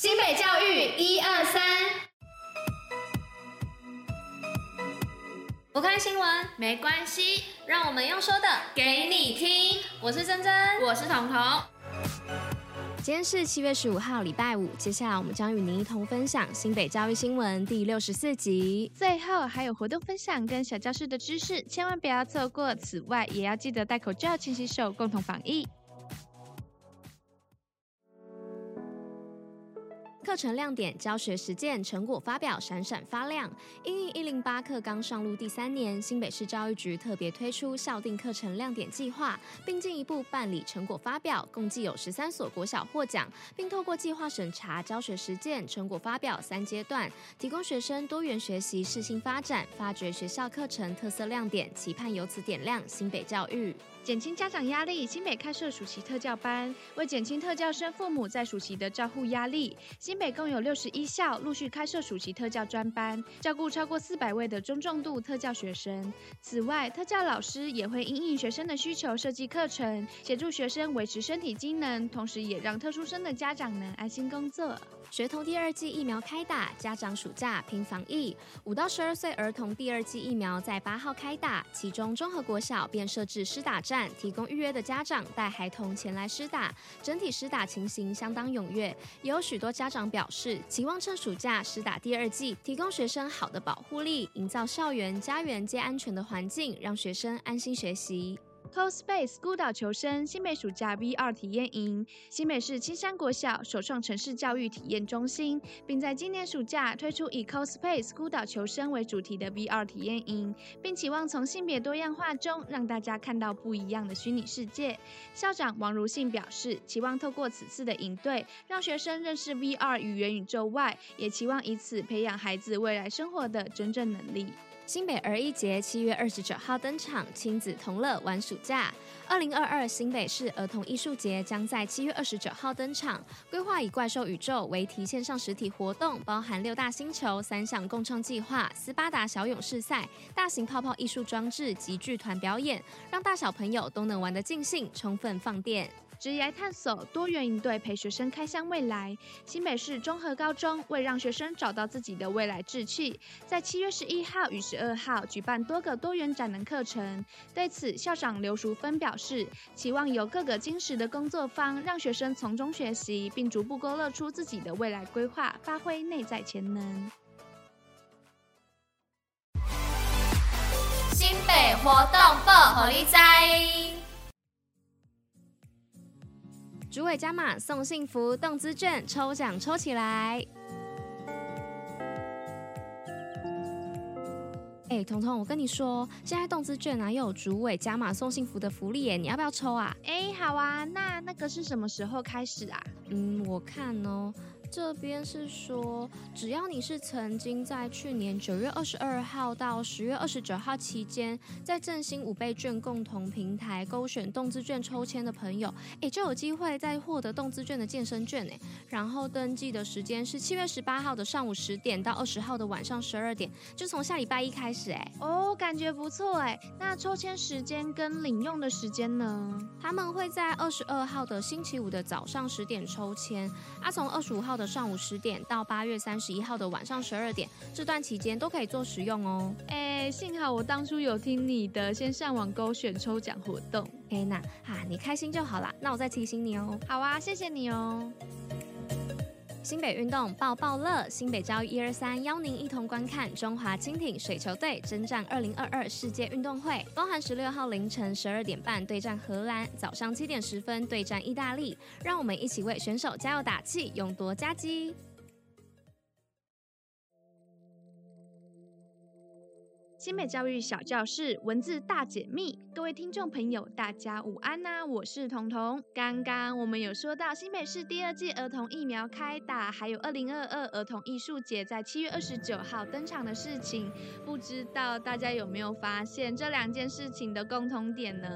新北教育一二三，不看新闻没关系，让我们用说的给你听。我是珍珍，我是彤彤。今天是七月十五号，礼拜五。接下来我们将与您一同分享新北教育新闻第六十四集。最后还有活动分享跟小教室的知识，千万不要错过。此外，也要记得戴口罩、勤洗手，共同防疫。课程亮点、教学实践成果发表闪闪发亮。因应一零八课纲上路第三年，新北市教育局特别推出校定课程亮点计划，并进一步办理成果发表，共计有十三所国小获奖，并透过计划审查、教学实践、成果发表三阶段，提供学生多元学习、适性发展，发掘学校课程特色亮点，期盼由此点亮新北教育。减轻家长压力，新北开设暑期特教班，为减轻特教生父母在暑期的照护压力，新北共有六十一校陆续开设暑期特教专班，照顾超过四百位的中重度特教学生。此外，特教老师也会因应学生的需求设计课程，协助学生维持身体机能，同时也让特殊生的家长能安心工作。学童第二剂疫苗开打，家长暑假拼防疫。五到十二岁儿童第二剂疫苗在八号开打，其中综合国小便设置施打站，提供预约的家长带孩童前来施打。整体施打情形相当踊跃，也有许多家长表示期望趁暑假施打第二季，提供学生好的保护力，营造校园、家园皆安全的环境，让学生安心学习。CoSpace 孤岛求生新美暑假 VR 体验营，新美市青山国小首创城市教育体验中心，并在今年暑假推出以 CoSpace 孤岛求生为主题的 VR 体验营，并期望从性别多样化中让大家看到不一样的虚拟世界。校长王如信表示，期望透过此次的营队，让学生认识 VR 与元宇宙外，也期望以此培养孩子未来生活的真正能力。新北儿艺节七月二十九号登场，亲子同乐玩暑假。二零二二新北市儿童艺术节将在七月二十九号登场，规划以怪兽宇宙为题线上实体活动，包含六大星球、三项共创计划、斯巴达小勇士赛、大型泡泡艺术装置及剧团表演，让大小朋友都能玩得尽兴，充分放电。职涯探索多元应对陪学生开箱未来。新北市中和高中为让学生找到自己的未来志趣，在七月十一号与十二号举办多个多元展能课程。对此，校长刘淑芬表示，期望由各个精实的工作坊，让学生从中学习，并逐步勾勒出自己的未来规划，发挥内在潜能。新北活动报虎哩知。主委加码送幸福动资券抽奖抽起来！哎，彤彤，我跟你说，现在动资券啊又有主委加码送幸福的福利耶，你要不要抽啊？哎，好啊，那那个是什么时候开始啊？嗯，我看哦。这边是说，只要你是曾经在去年九月二十二号到十月二十九号期间，在振兴五倍券共同平台勾选动资券抽签的朋友，诶，就有机会再获得动资券的健身券诶。然后登记的时间是七月十八号的上午十点到二十号的晚上十二点，就从下礼拜一开始诶。哦，感觉不错诶。那抽签时间跟领用的时间呢？他们会在二十二号的星期五的早上十点抽签，啊，从二十五号。的上午十点到八月三十一号的晚上十二点，这段期间都可以做使用哦。哎，幸好我当初有听你的，先上网勾选抽奖活动。哎，那啊，你开心就好啦。那我再提醒你哦。好啊，谢谢你哦。新北运动爆爆乐，新北教育一二三邀您一同观看中华轻艇水球队征战二零二二世界运动会，包含十六号凌晨十二点半对战荷兰，早上七点十分对战意大利，让我们一起为选手加油打气，勇夺佳绩。新美教育小教室文字大解密，各位听众朋友，大家午安呐、啊！我是彤彤。刚刚我们有说到新北市第二季儿童疫苗开打，还有二零二二儿童艺术节在七月二十九号登场的事情，不知道大家有没有发现这两件事情的共同点呢？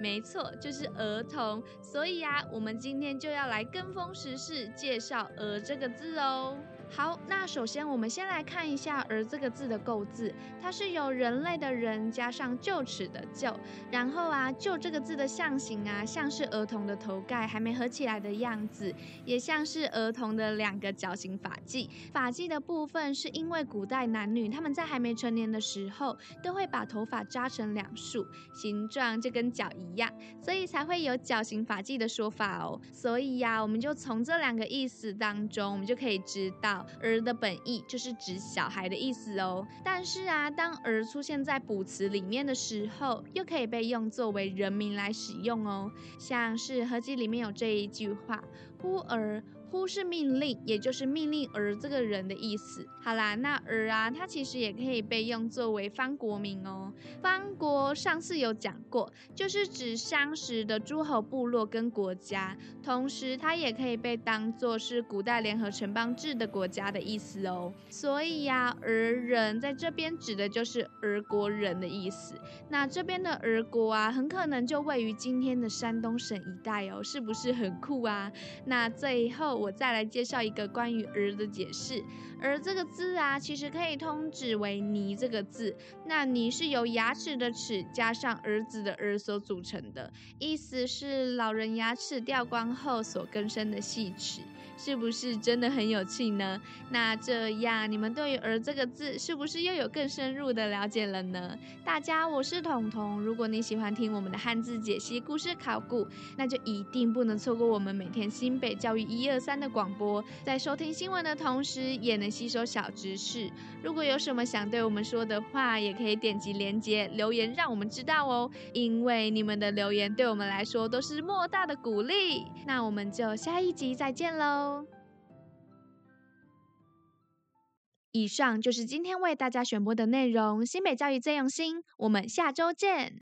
没错，就是儿童。所以啊，我们今天就要来跟风时事，介绍“儿”这个字哦。好，那首先我们先来看一下“儿”这个字的构字，它是由人类的“人”加上臼齿的“臼”，然后啊，“臼”这个字的象形啊，像是儿童的头盖还没合起来的样子，也像是儿童的两个绞刑发髻。发髻的部分是因为古代男女他们在还没成年的时候，都会把头发扎成两束，形状就跟脚一样，所以才会有绞刑发髻的说法哦。所以呀、我们就从这两个意思当中，我们就可以知道。儿的本意就是指小孩的意思哦，但是啊，当儿出现在补词里面的时候，又可以被用作为人名来使用哦，像是合集里面有这一句话：呼儿。呼是命令，也就是命令儿这个人的意思。好啦，那儿啊，它其实也可以被用作为方国名哦。方国上次有讲过，就是指相识的诸侯部落跟国家，同时它也可以被当作是古代联合城邦制的国家的意思哦。所以呀、儿人在这边指的就是儿国人的意思。那这边的儿国啊，很可能就位于今天的山东省一带哦，是不是很酷啊？那最后。我再来介绍一个关于“儿”的解释，“儿”这个字啊，其实可以通指为“拟”这个字。那“拟”是由牙齿的“齿”加上儿子的“儿”所组成的，意思是老人牙齿掉光后所更生的细齿。是不是真的很有趣呢？那这样你们对于“儿”这个字是不是又有更深入的了解了呢？大家，我是彤彤。如果你喜欢听我们的汉字解析、故事考古，那就一定不能错过我们每天新北教育一二三的广播。在收听新闻的同时，也能吸收小知识。如果有什么想对我们说的话，也可以点击连接留言，让我们知道哦。因为你们的留言对我们来说都是莫大的鼓励。那我们就下一集再见喽。以上就是今天为大家选播的内容。新北教育最用心，我们下周见。